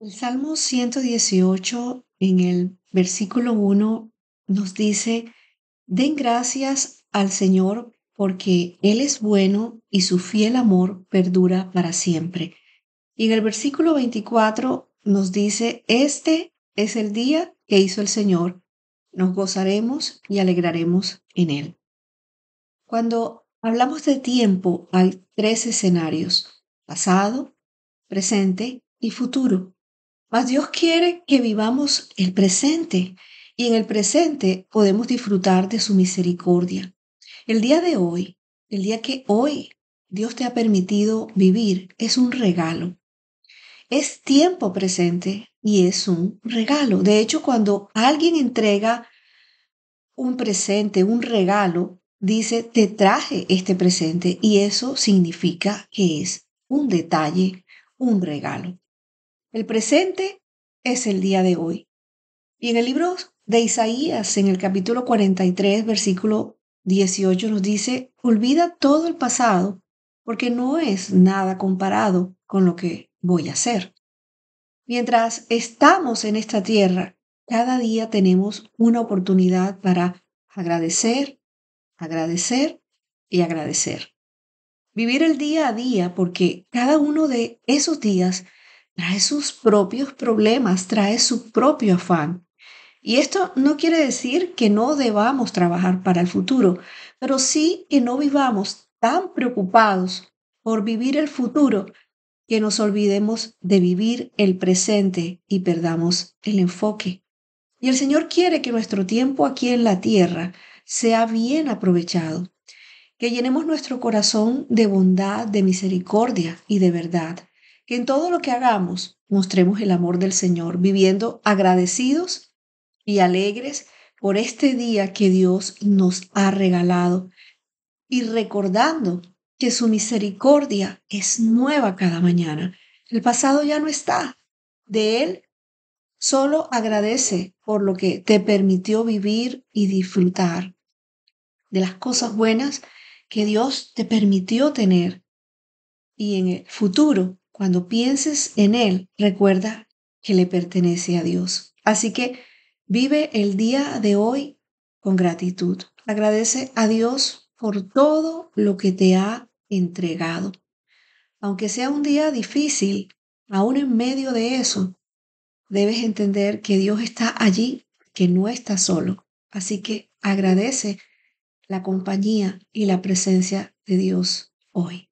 El Salmo 118 en el versículo 1 nos dice, den gracias al Señor porque Él es bueno y su fiel amor perdura para siempre. Y en el versículo 24 nos dice, este es el día que hizo el Señor, nos gozaremos y alegraremos en Él. Cuando hablamos de tiempo, hay tres escenarios, pasado, presente y futuro. Mas Dios quiere que vivamos el presente y en el presente podemos disfrutar de su misericordia. El día de hoy, el día que hoy Dios te ha permitido vivir, es un regalo. Es tiempo presente y es un regalo. De hecho, cuando alguien entrega un presente, un regalo, dice, te traje este presente y eso significa que es un detalle, un regalo. El presente es el día de hoy. Y en el libro de Isaías, en el capítulo 43, versículo 18, nos dice, olvida todo el pasado, porque no es nada comparado con lo que voy a hacer. Mientras estamos en esta tierra, cada día tenemos una oportunidad para agradecer, agradecer y agradecer. Vivir el día a día porque cada uno de esos días trae sus propios problemas, trae su propio afán. Y esto no quiere decir que no debamos trabajar para el futuro, pero sí que no vivamos tan preocupados por vivir el futuro que nos olvidemos de vivir el presente y perdamos el enfoque. Y el Señor quiere que nuestro tiempo aquí en la tierra sea bien aprovechado, que llenemos nuestro corazón de bondad, de misericordia y de verdad que en todo lo que hagamos mostremos el amor del Señor, viviendo agradecidos y alegres por este día que Dios nos ha regalado y recordando que su misericordia es nueva cada mañana. El pasado ya no está. De Él solo agradece por lo que te permitió vivir y disfrutar de las cosas buenas que Dios te permitió tener. Y en el futuro cuando pienses en Él, recuerda que le pertenece a Dios. Así que vive el día de hoy con gratitud. Agradece a Dios por todo lo que te ha entregado. Aunque sea un día difícil, aún en medio de eso, debes entender que Dios está allí, que no está solo. Así que agradece la compañía y la presencia de Dios hoy.